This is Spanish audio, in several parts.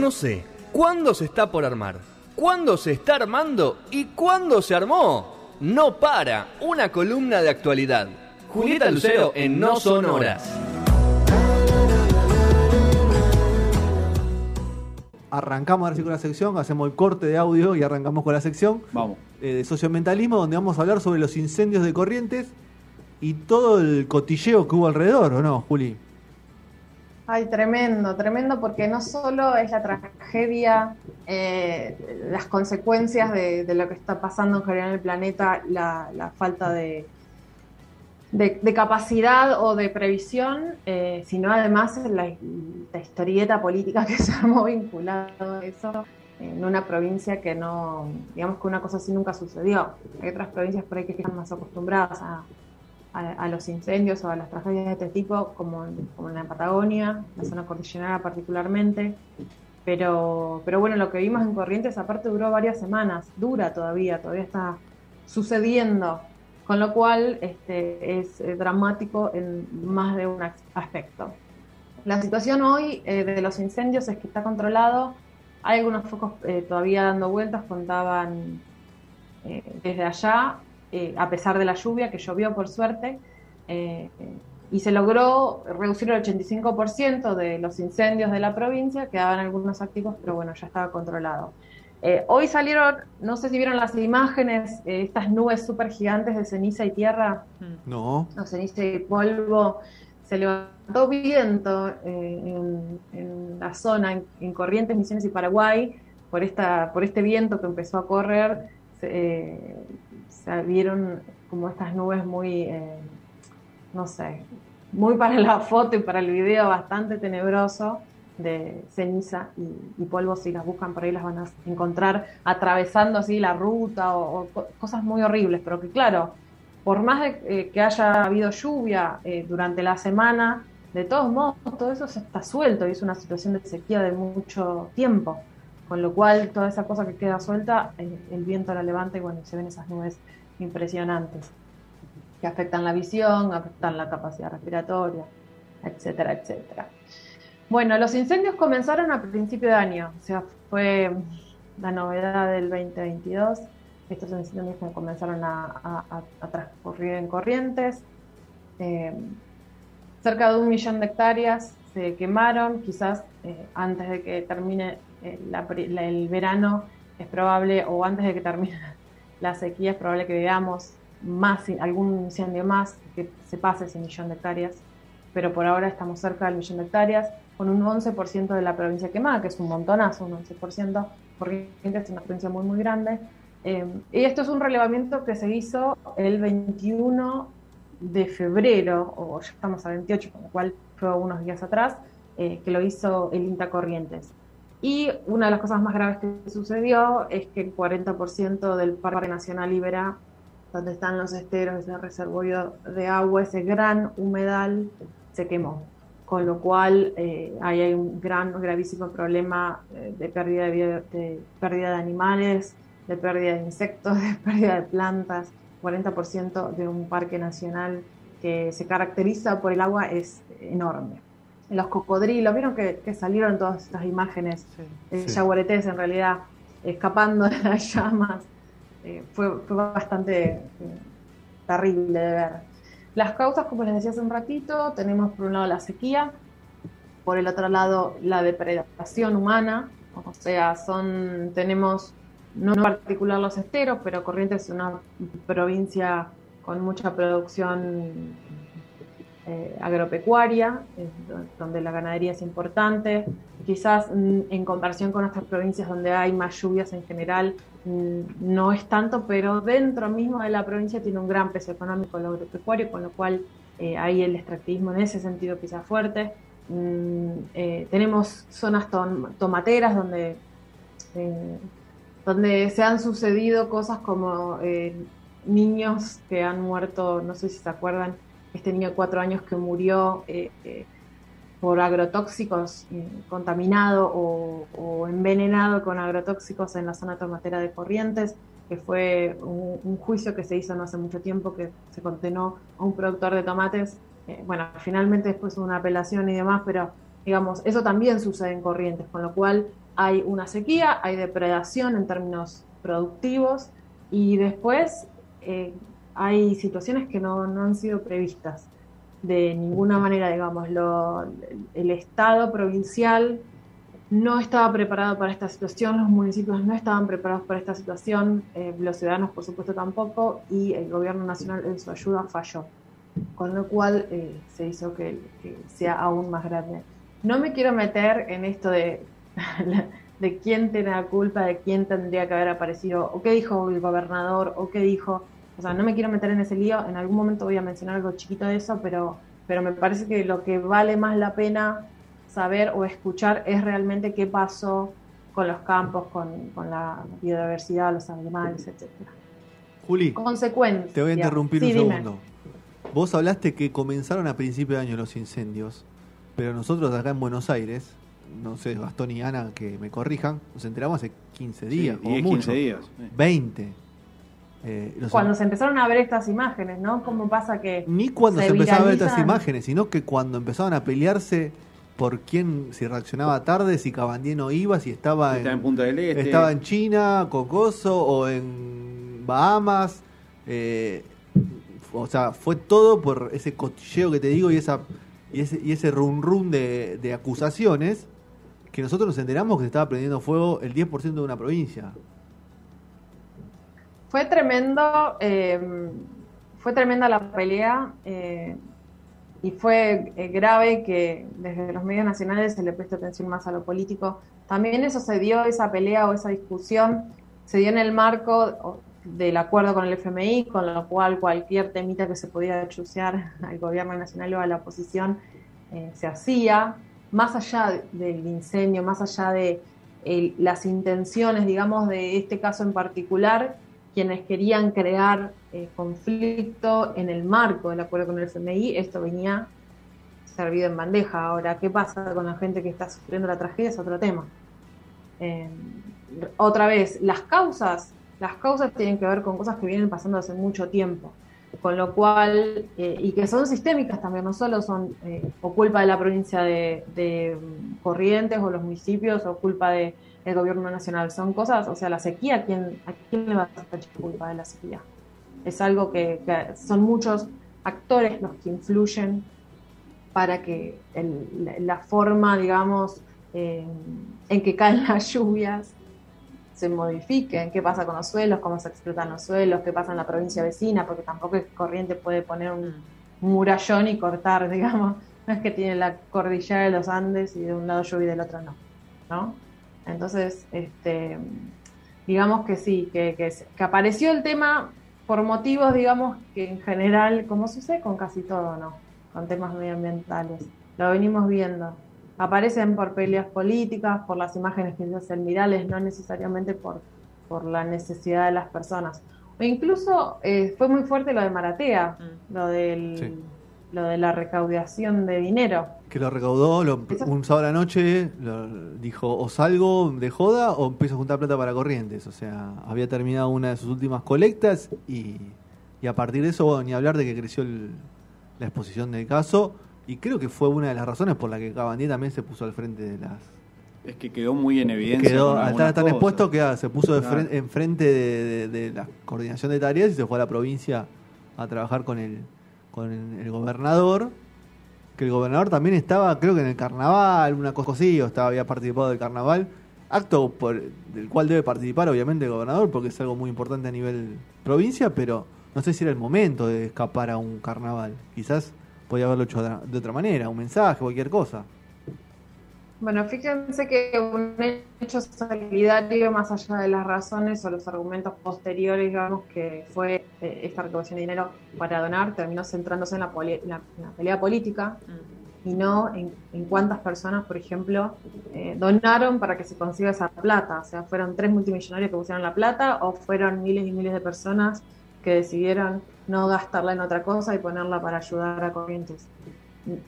no sé, ¿cuándo se está por armar? ¿Cuándo se está armando? ¿Y cuándo se armó? No para, una columna de actualidad. Julieta Lucero en No Son Horas. Arrancamos ahora sí con la sección, hacemos el corte de audio y arrancamos con la sección Vamos. eh, de sociomentalismo, donde vamos a hablar sobre los incendios de Corrientes y todo el cotilleo que hubo alrededor, ¿o no, Juli? Ay, tremendo, tremendo, porque no solo es la tragedia, eh, las consecuencias de, lo que está pasando en general en el planeta, la, la falta de, de, de capacidad o de previsión, eh, sino además la, la historieta política que se armó vinculado a eso en una provincia que no, digamos que una cosa así nunca sucedió. Hay otras provincias por ahí que están más acostumbradas a, a, a los incendios o a las tragedias de este tipo, como en, como en la Patagonia, la zona cordillerana particularmente. Pero, pero bueno, lo que vimos en Corrientes aparte duró varias semanas, dura todavía, todavía está sucediendo, con lo cual este, es eh, dramático en más de un as- aspecto. La situación hoy eh, de los incendios es que está controlado, hay algunos focos eh, todavía dando vueltas, contaban eh, desde allá, eh, a pesar de la lluvia, que llovió por suerte, eh, y se logró reducir el 85% de los incendios de la provincia, quedaban algunos activos, pero bueno, ya estaba controlado. Eh, hoy salieron, no sé si vieron las imágenes, eh, estas nubes súper gigantes de ceniza y tierra, No. no, ceniza y polvo, se levantó viento eh, en, en la zona, en, en Corrientes, Misiones y Paraguay, por, esta, por este viento que empezó a correr, se, eh, se vieron como estas nubes muy, eh, no sé, muy para la foto y para el video, bastante tenebroso de ceniza y, polvo, si las buscan por ahí las van a encontrar atravesando así la ruta o, o co- cosas muy horribles, pero que claro, por más de, eh, que haya habido lluvia eh, durante la semana, de todos modos todo eso se está suelto y es una situación de sequía de mucho tiempo, con lo cual toda esa cosa que queda suelta, eh, el viento la levanta y bueno, se ven esas nubes impresionantes que afectan la visión, afectan la capacidad respiratoria, etcétera, etcétera. Bueno, los incendios comenzaron a principio de año, o sea, fue la novedad del 2022. Estos incendios que comenzaron a, transcurrir en corrientes. Eh, cerca de un millón de hectáreas se quemaron, quizás eh, antes de que termine pri- la- el verano es probable, o antes de que termine la sequía, es probable que veamos más, algún incendio más que se pase ese millón de hectáreas, pero por ahora estamos cerca del millón de hectáreas, con un 11% de la provincia quemada, que es un montonazo, un 11%, porque es una provincia muy, muy grande. Eh, y esto es un relevamiento que se hizo el 21 de febrero, o ya estamos a 28, con lo cual fue unos días atrás, eh, que lo hizo el INTA Corrientes. Y una de las cosas más graves que sucedió es que el 40% del Parque Nacional Ibera, donde están los esteros, ese reservorio de agua, ese gran humedal, se quemó. Con lo cual eh, ahí hay un gran, gravísimo problema eh, de, pérdida de, de pérdida de animales, de pérdida de insectos, de pérdida de plantas. 40% de un parque nacional que se caracteriza por el agua es enorme. Los cocodrilos, vieron que, que salieron todas estas imágenes, eh, Sí. yaguaretés en realidad, escapando de las llamas. Eh, fue, fue bastante eh, terrible de ver. Las causas, como les decía hace un ratito, tenemos por un lado la sequía, por el otro lado la depredación humana, o sea, son, tenemos, no en particular los esteros, pero Corrientes es una provincia con mucha producción eh, agropecuaria, do- donde la ganadería es importante. Quizás mm, en comparación con otras provincias donde hay más lluvias en general, mm, no es tanto, pero dentro mismo de la provincia tiene un gran peso económico el agropecuario, con lo cual eh, ahí el extractivismo en ese sentido pisa fuerte. Mm, eh, tenemos zonas tom- tomateras donde, eh, donde se han sucedido cosas como niños que han muerto, no sé si se acuerdan, este niño de cuatro años que murió eh, eh, por agrotóxicos, eh, contaminado o, envenenado con agrotóxicos en la zona tomatera de Corrientes, que fue un, juicio que se hizo no hace mucho tiempo, que se condenó a un productor de tomates. Bueno, finalmente después una apelación y demás, pero digamos, eso también sucede en Corrientes, con lo cual hay una sequía, hay depredación en términos productivos y después hay situaciones que no, no, han sido previstas de ninguna manera, digamos, lo, el Estado provincial no estaba preparado para esta situación, los municipios no estaban preparados para esta situación, eh, los ciudadanos por supuesto tampoco, y el gobierno nacional en su ayuda falló, con lo cual eh, se hizo que, sea aún más grande. No me quiero meter en esto de, de quién tiene la culpa, de quién tendría que haber aparecido, o qué dijo el gobernador, o qué dijo, o sea, no me quiero meter en ese lío, en algún momento voy a mencionar algo chiquito de eso, pero, pero me parece que lo que vale más la pena saber o escuchar es realmente qué pasó con los campos, con, la biodiversidad, los animales, etcétera. Juli, consecuencias. Te voy a interrumpir un segundo. Vos hablaste que comenzaron a principio de año los incendios, pero nosotros acá en Buenos Aires, no sé, Gastón y Ana que me corrijan, nos enteramos hace 15 días, o mucho. 15 días. 20. Eh, cuando se empezaron a ver estas imágenes, ¿no? ¿Cómo pasa que... Ni cuando se, se empezaron a ver estas imágenes, sino que cuando empezaron a pelearse por quién, si reaccionaba tarde, si Cabandier iba, si estaba, en, Punta del Este. Estaba en China, Cocoso o en Bahamas. Eh, o sea, fue todo por ese cotilleo que te digo y esa y ese, y ese run run de, de acusaciones que nosotros nos enteramos que se estaba prendiendo fuego el 10% de una provincia. Fue tremendo, eh, fue tremenda la pelea. Eh, y fue eh, grave que desde los medios nacionales se le preste atención más a lo político. También eso se dio, esa pelea o esa discusión, se dio en el marco del acuerdo con el FMI, con lo cual cualquier temita que se podía chusear al gobierno nacional o a la oposición eh, se hacía, más allá del incendio, más allá de las intenciones, digamos, de este caso en particular, quienes querían crear eh, conflicto en el marco del acuerdo con el FMI, esto venía servido en bandeja. Ahora, ¿qué pasa con la gente que está sufriendo la tragedia? Es otro tema. Eh, otra vez, las causas, las causas tienen que ver con cosas que vienen pasando hace mucho tiempo, con lo cual, eh, y que son sistémicas también, no solo son o culpa de la provincia de, de Corrientes o los municipios o culpa de el gobierno nacional. Son cosas, o sea, la sequía, ¿a quién, quién le va a echar culpa de la sequía? Es algo que, son muchos actores los que influyen para que la forma, digamos, eh, en que caen las lluvias se modifique, qué pasa con los suelos, cómo se explotan los suelos, qué pasa en la provincia vecina, porque tampoco es corriente puede poner un murallón y cortar, digamos, no es que tiene la cordillera de los Andes y de un lado llueve y del otro no, ¿no? Entonces, este, digamos que sí, que, que, apareció el tema por motivos, digamos, que en general, como sucede con casi todo, ¿no? Con temas medioambientales. Lo venimos viendo. Aparecen por peleas políticas, por las imágenes que se hacen virales, no necesariamente por, por la necesidad de las personas. O incluso eh, fue muy fuerte lo de Maratea, mm. lo del lo de la recaudación de dinero. Que lo recaudó lo, un sábado a la noche, dijo o salgo de joda o empiezo a juntar plata para corrientes. O sea, había terminado una de sus últimas colectas y, a partir de eso, ni hablar de que creció la exposición del caso. Y creo que fue una de las razones por la que Cabandier también se puso al frente de las... Es que quedó muy en evidencia. Quedó, al estar tan expuesto que se puso en frente de, de la coordinación de tareas y se fue a la provincia a trabajar con el con el gobernador, que el gobernador también estaba, creo que en el carnaval, una cosa así, estaba, había participado del carnaval, acto por, del cual debe participar obviamente el gobernador, porque es algo muy importante a nivel provincia, pero no sé si era el momento de escapar a un carnaval. Quizás podía haberlo hecho de otra manera, un mensaje, cualquier cosa. Bueno, fíjense que un hecho solidario, más allá de las razones o los argumentos posteriores, digamos, que fue eh, esta recaudación de dinero para donar, terminó centrándose en la, pelea política mm. y no en, cuántas personas, por ejemplo, eh, donaron para que se consiga esa plata. O sea, fueron tres multimillonarios que pusieron la plata o fueron miles y miles de personas que decidieron no gastarla en otra cosa y ponerla para ayudar a corrientes.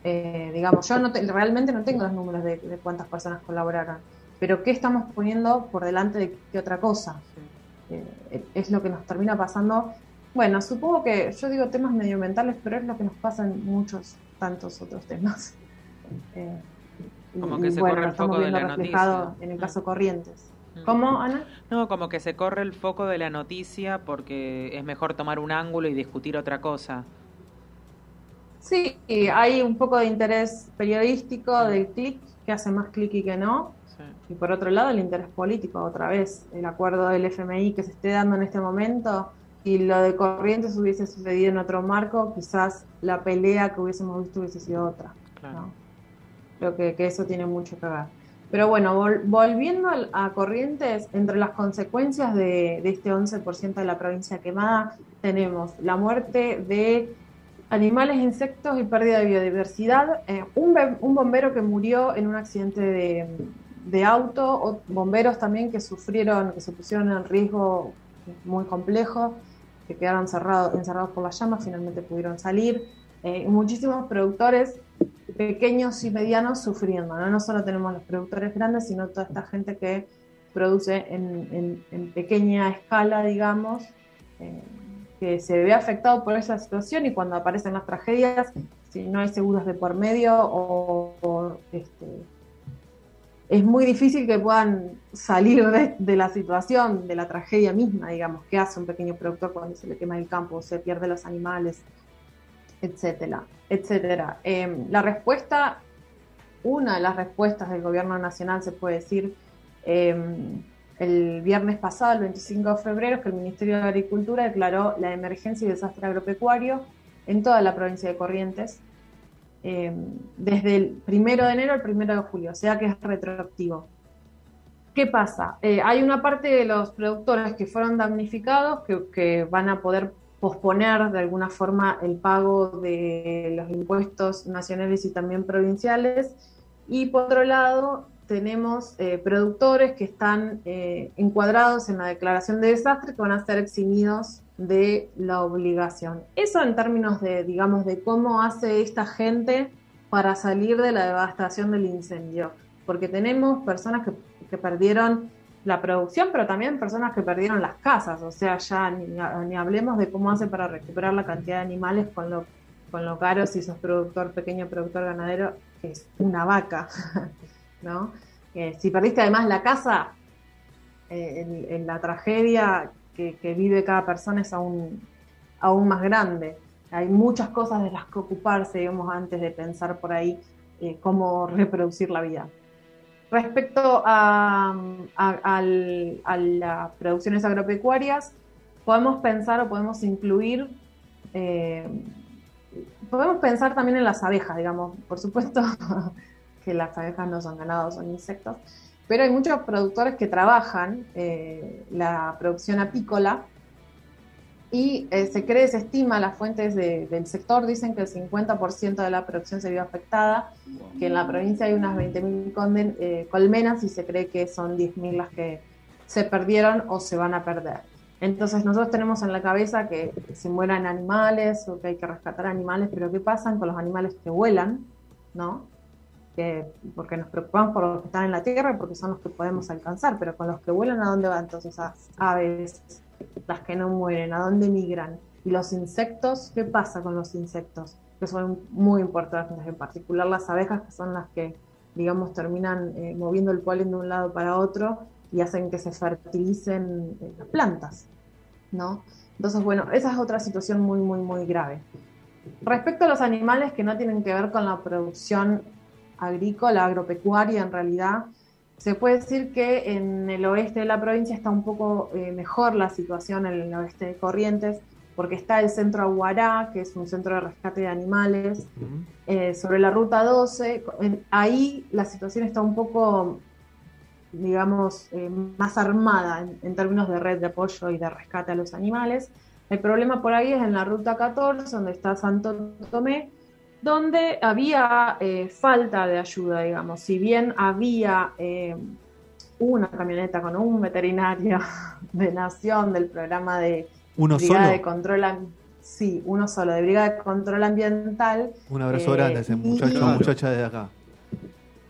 Eh, digamos, yo no realmente no tengo los números de, cuántas personas colaboraron, pero ¿qué estamos poniendo por delante de qué otra cosa? Eh, es lo que nos termina pasando. Bueno, supongo que yo digo temas medioambientales, pero es lo que nos pasa en muchos tantos otros temas. Eh, Como y, que se bueno, corre el foco de la noticia. en el Mm. caso Corrientes. Mm. ¿Cómo, Ana? No, como que se corre el foco de la noticia porque es mejor tomar un ángulo y discutir otra cosa. Sí, hay un poco de interés periodístico del clic, que hace más clic y que no. Sí. Y por otro lado, el interés político, otra vez, el acuerdo del FMI que se esté dando en este momento, y lo de Corrientes hubiese sucedido en otro marco, quizás la pelea que hubiésemos visto hubiese sido otra. Claro. ¿no? Creo que, que eso tiene mucho que ver. Pero bueno, vol- volviendo al- a Corrientes, entre las consecuencias de, de este 11% de la provincia quemada, tenemos la muerte de animales, insectos y pérdida de biodiversidad. Eh, un, un bombero que murió en un accidente de, de auto, o bomberos también que sufrieron, que se pusieron en riesgo muy complejo, que quedaron cerrados, encerrados por las llamas, finalmente pudieron salir. Eh, muchísimos productores pequeños y medianos sufriendo. ¿no? no solo tenemos los productores grandes, sino toda esta gente que produce en, en- en pequeña escala, digamos, eh, que se ve afectado por esa situación y cuando aparecen las tragedias, si no hay seguros de por medio o, este, es muy difícil que puedan salir de, la situación, de la tragedia misma, digamos, que hace un pequeño productor cuando se le quema el campo, se pierde los animales, etcétera, etcétera. Eh, la respuesta, una de las respuestas del gobierno nacional, se puede decir, eh, el viernes pasado, el 25 de febrero, que el Ministerio de Agricultura declaró la emergencia y desastre agropecuario en toda la provincia de Corrientes, eh, desde el primero de enero al primero de julio, o sea que es retroactivo. ¿Qué pasa? Eh, hay una parte de los productores que fueron damnificados que van a poder posponer de alguna forma el pago de los impuestos nacionales y también provinciales. Y por otro lado, tenemos eh, productores que están eh, encuadrados en la declaración de desastre que van a ser eximidos de la obligación. Eso en términos de, digamos, de cómo hace esta gente para salir de la devastación del incendio. Porque tenemos personas que, que perdieron la producción, pero también personas que perdieron las casas. O sea, ya ni, ni hablemos de cómo hace para recuperar la cantidad de animales con lo, con lo caro si sos productor, pequeño productor ganadero, que es una vaca. ¿no? Si perdiste además la casa, eh, en, la tragedia que, vive cada persona es aún, aún más grande. Hay muchas cosas de las que ocuparse, antes de pensar por ahí eh, cómo reproducir la vida. Respecto a, las producciones agropecuarias, podemos pensar o podemos incluir, eh, podemos pensar también en las abejas, digamos, por supuesto que las abejas no son ganados, son insectos, pero hay muchos productores que trabajan eh, la producción apícola y eh, se cree, se estima, las fuentes de, del sector dicen que el 50% de la producción se vio afectada, que en la provincia hay unas 20.000 eh, colmenas y se cree que son 10.000 las que se perdieron o se van a perder. Entonces nosotros tenemos en la cabeza que se mueran animales o que hay que rescatar animales, pero ¿qué pasa con los animales que vuelan? ¿no? Que, porque nos preocupamos por los que están en la tierra, porque son los que podemos alcanzar, pero con los que vuelan, ¿a dónde van entonces esas aves, las que no mueren? ¿A dónde migran? ¿Y los insectos? ¿Qué pasa con los insectos? Que son muy importantes, en particular las abejas, que son las que, digamos, terminan eh, moviendo el polen de un lado para otro y hacen que se fertilicen eh, las plantas, ¿no? Entonces, bueno, esa es otra situación muy, muy, muy grave. Respecto a los animales que no tienen que ver con la producción agrícola, agropecuaria en realidad, se puede decir que en el oeste de la provincia está un poco eh, mejor la situación en el oeste de Corrientes, porque está el centro Aguará, que es un centro de rescate de animales, uh -huh. eh, sobre la ruta 12. En, ahí la situación está un poco, digamos, eh, más armada en, en términos de red de apoyo y de rescate a los animales. El problema por ahí es en la ruta 14, donde está Santo Tomé, donde había eh, falta de ayuda, digamos. Si bien había eh, una camioneta con un veterinario de Nación del programa de ¿Uno Brigada solo? de Control Sí, uno solo, de Brigada de Control Ambiental. Un abrazo eh, grande a ese muchacho, Claro. muchacha de acá.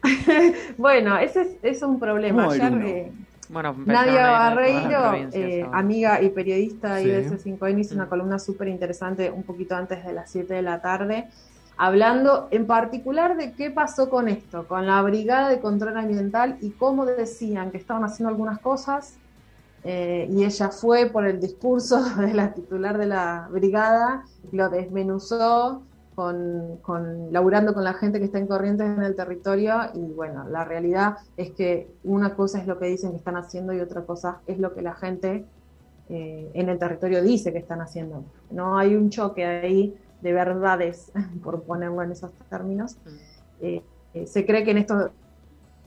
bueno, ese es, es un problema. ¿Cómo el Ayer eh, Bueno, Nadia Barreiro, eh, amiga y periodista Sí. de IBS5N, hizo una Mm. columna súper interesante un poquito antes de las 7 de la tarde. Hablando en particular de qué pasó con esto, con la Brigada de Control Ambiental y cómo decían que estaban haciendo algunas cosas eh, y ella fue por el discurso de la titular de la brigada, lo desmenuzó con, con, laburando con la gente que está en corrientes en el territorio y bueno, la realidad es que una cosa es lo que dicen que están haciendo y otra cosa es lo que la gente eh, en el territorio dice que están haciendo. No hay un choque ahí de verdades, por ponerlo en esos términos. Mm. Eh, se cree que en estos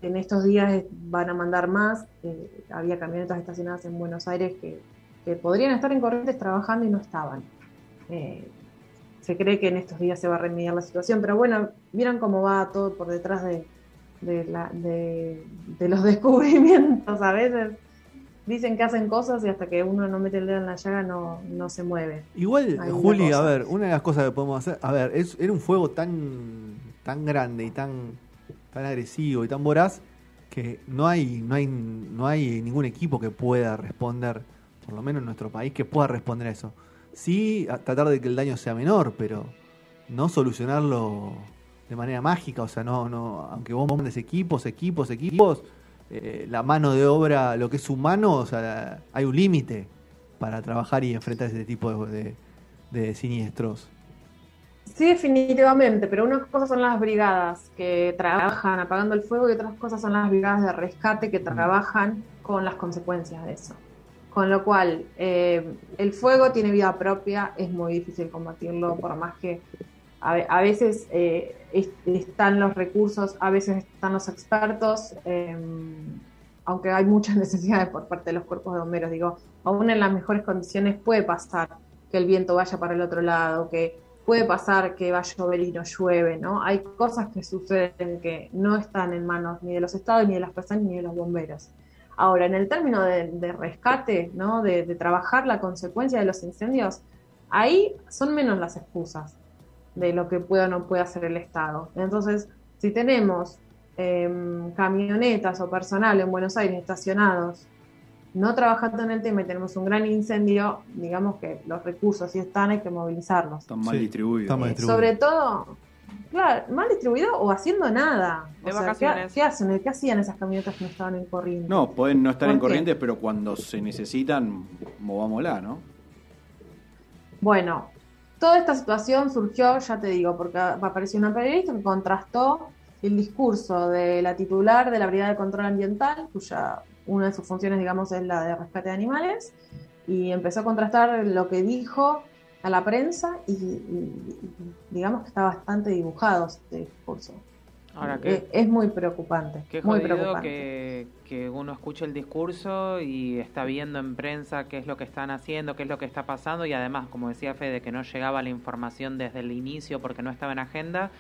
en estos días van a mandar más. Eh, había camionetas estacionadas en Buenos Aires que, podrían estar en Corrientes trabajando y no estaban. Eh, se cree que en estos días se va a remediar la situación, pero bueno, miran cómo va todo por detrás de, los descubrimientos a veces. Dicen que hacen cosas y hasta que uno no mete el dedo en la llaga no, no se mueve. Igual, Juli, a ver, una de las cosas que podemos hacer, a ver, es, era un fuego tan, tan grande y tan tan agresivo y tan voraz que no hay, no hay, no hay ningún equipo que pueda responder, por lo menos en nuestro país, que pueda responder a eso. Sí, tratar de que el daño sea menor, pero no solucionarlo de manera mágica, o sea, no, no, aunque vos mandes equipos, equipos, equipos, eh, la mano de obra, lo que es humano, o sea, hay un límite para trabajar y enfrentar ese tipo de, de siniestros. Sí, definitivamente, pero unas cosas son las brigadas que trabajan apagando el fuego y otras cosas son las brigadas de rescate que trabajan con las consecuencias de eso. Con lo cual, eh, el fuego tiene vida propia, es muy difícil combatirlo, por más que a, veces eh, están los recursos, a veces están los expertos, em, aunque hay muchas necesidades por parte de los cuerpos de bomberos. Digo, aún en las mejores condiciones puede pasar que el viento vaya para el otro lado, que puede pasar que va a llover y no llueve, ¿no? Hay cosas que suceden que no están en manos ni de los estados, ni de las personas, ni de los bomberos. Ahora, en el término de, rescate, ¿no? De, trabajar la consecuencia de los incendios, ahí son menos las excusas de lo que puede o no puede hacer el Estado. Entonces, si tenemos em, camionetas o personal en Buenos Aires estacionados no trabajando en el tema y tenemos un gran incendio, digamos que los recursos si están, hay que movilizarlos. Están mal distribuidos. Eh, sobre todo, claro, mal distribuido o haciendo nada. De vacaciones. ¿qué, hacen? ¿Qué hacían esas camionetas que no estaban en corriente? No, pueden no estar en corrientes, pero cuando se necesitan, movámosla, ¿no? Bueno, toda esta situación surgió, ya te digo, porque apareció una periodista que contrastó el discurso de la titular de la Brigada de Control Ambiental, cuya una de sus funciones, digamos, es la de rescate de animales, y empezó a contrastar lo que dijo a la prensa y, digamos que está bastante dibujado este discurso. Ahora que es, muy preocupante. Qué muy preocupante. Que, uno escuche el discurso y está viendo en prensa qué es lo que están haciendo, qué es lo que está pasando y además, como decía Fede, que no llegaba la información desde el inicio porque no estaba en agenda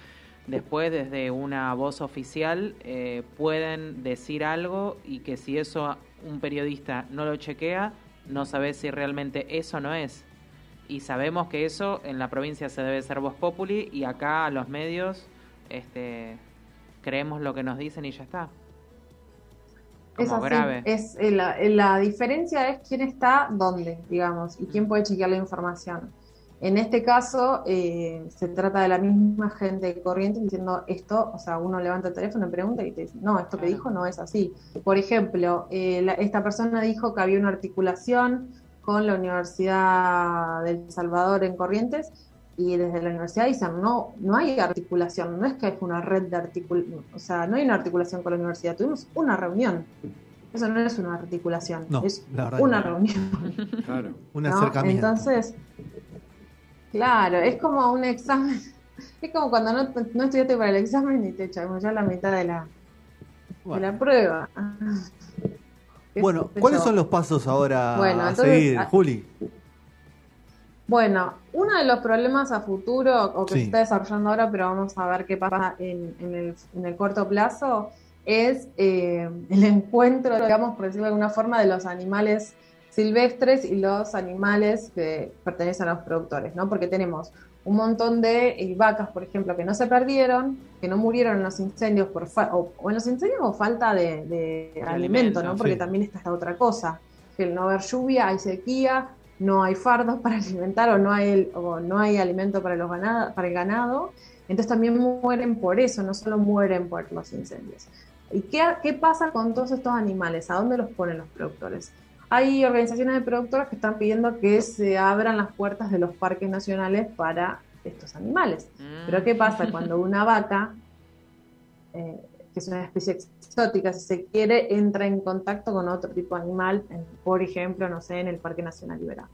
después desde una voz oficial eh, pueden decir algo y que si eso un periodista no lo chequea, no sabe si realmente eso no es. Y sabemos que eso en la provincia se debe ser voz populi y acá a los medios este, creemos lo que nos dicen y ya está. Como grave. Es, eh, la, la diferencia es quién está dónde, digamos, y quién puede chequear la información. En este caso, eh, se trata de la misma gente corriente diciendo esto, o sea, uno levanta el teléfono y pregunta y te dice, no, esto que dijo no es así. Por ejemplo, eh, esta persona dijo que había una articulación con la Universidad del Salvador en Corrientes y desde la universidad dicen, no, no hay articulación, no es que hay una red de articulación, o sea, no hay una articulación con la universidad, tuvimos una reunión. Eso no es una articulación, es una reunión. Claro, un acercamiento. Entonces, Claro, es como un examen. Es como cuando no, no estudiaste para el examen y te echamos ya la mitad de la, de la prueba. Bueno, ¿cuáles son los pasos ahora a seguir, Juli? Bueno, uno de los problemas a futuro, o que se está desarrollando ahora, pero vamos a ver qué pasa en, el, en el, corto plazo, es eh, el encuentro, digamos, por decirlo de alguna forma, de los animales silvestres y los animales que pertenecen a los productores, ¿no? Porque tenemos un montón de eh, vacas, por ejemplo, que no se perdieron, que no murieron en los incendios por o, en los incendios o falta de, alimento, ¿no? Porque también está esta otra cosa, que el no haber lluvia, hay sequía, no hay fardos para alimentar o no hay, o no hay alimento para, los ganado, para el ganado Entonces también mueren por eso, no solo mueren por los incendios. ¿Y qué, qué pasa con todos estos animales? ¿A dónde los ponen los productores? Hay organizaciones de productores que están pidiendo que se abran las puertas de los parques nacionales para estos animales. Pero ¿qué pasa cuando una vaca, eh, que es una especie exótica, si se quiere, entra en contacto con otro tipo de animal, por ejemplo, no sé, en el Parque Nacional Liberado?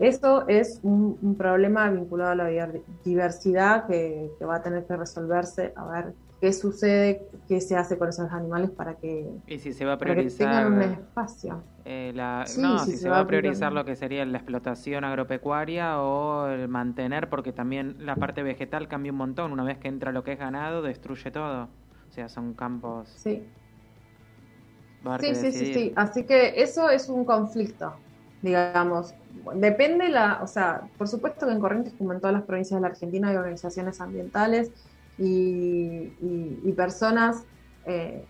Esto es un, problema vinculado a la diversidad que, va a tener que resolverse, a ver qué sucede, qué se hace con esos animales para que, y si se va a priorizar, tengan un espacio. Eh, no, si, se, va, a priorizar lo que sería la explotación agropecuaria o el mantener, porque también la parte vegetal cambia un montón. Una vez que entra lo que es ganado, destruye todo. Sea, son campos. Sí. Sí, sí, sí, sí. Así que eso es un conflicto digamos. Depende la, o sea, por supuesto que en Corrientes, como en todas las provincias de la Argentina, hay organizaciones ambientales y, personas eh,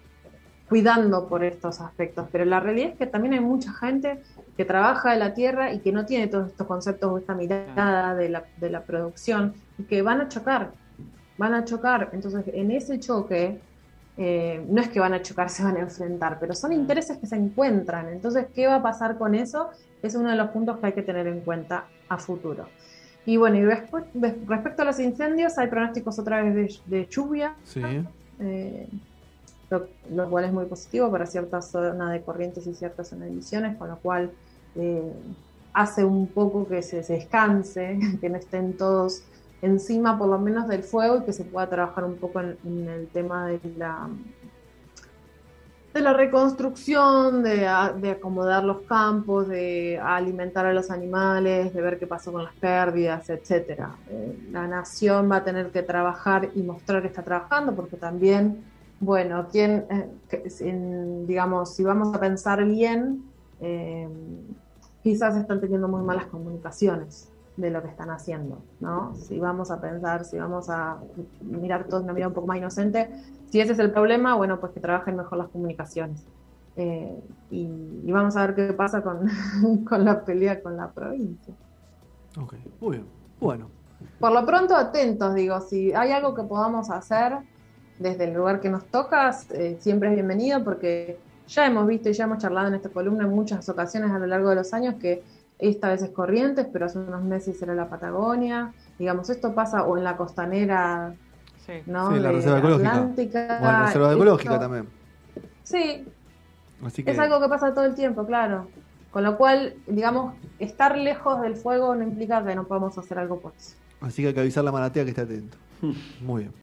cuidando por estos aspectos, pero la realidad es que también hay mucha gente que trabaja en la tierra y que no tiene todos estos conceptos o esta mirada de la, de la producción y que van a chocar, van a chocar. Entonces, en ese choque, eh, no es que van a chocar, se van a enfrentar, pero son intereses que se encuentran. Entonces, ¿qué va a pasar con eso? Es uno de los puntos que hay que tener en cuenta a futuro. Y bueno, y respecto a los incendios, hay pronósticos otra vez de, lluvia, eh, lo, cual es muy positivo para cierta zona de corrientes y ciertas zonas de emisiones, con lo cual eh, hace un poco que se, descanse, que no estén todos encima por lo menos del fuego y que se pueda trabajar un poco en el tema de la de la reconstrucción, de, acomodar los campos, de alimentar a los animales, de ver qué pasó con las pérdidas, etcétera. Eh, la nación va a tener que trabajar y mostrar que está trabajando, porque también, bueno, quien, eh, digamos, si vamos a pensar bien, eh, quizás están teniendo muy malas comunicaciones de lo que están haciendo, ¿no? Si vamos a pensar, si vamos a mirar todo de una manera un poco más inocente, si ese es el problema, bueno, pues que trabajen mejor las comunicaciones. Eh, y, vamos a ver qué pasa con, con la pelea con la provincia. Ok, muy bien. Bueno. Por lo pronto, atentos, digo, si hay algo que podamos hacer desde el lugar que nos toca, eh, siempre es bienvenido porque ya hemos visto y ya hemos charlado en esta columna en muchas ocasiones a lo largo de los años que esta vez es Corrientes, pero hace unos meses era la Patagonia. Digamos, esto pasa o en la costanera sí. ¿no? la reserva ecológica. O la reserva ecológica también. Sí. Es algo que pasa todo el tiempo, claro. Con lo cual, digamos, estar lejos del fuego no implica que no podamos hacer algo por eso. Así que hay que avisar a la manatea que esté atento. Muy bien.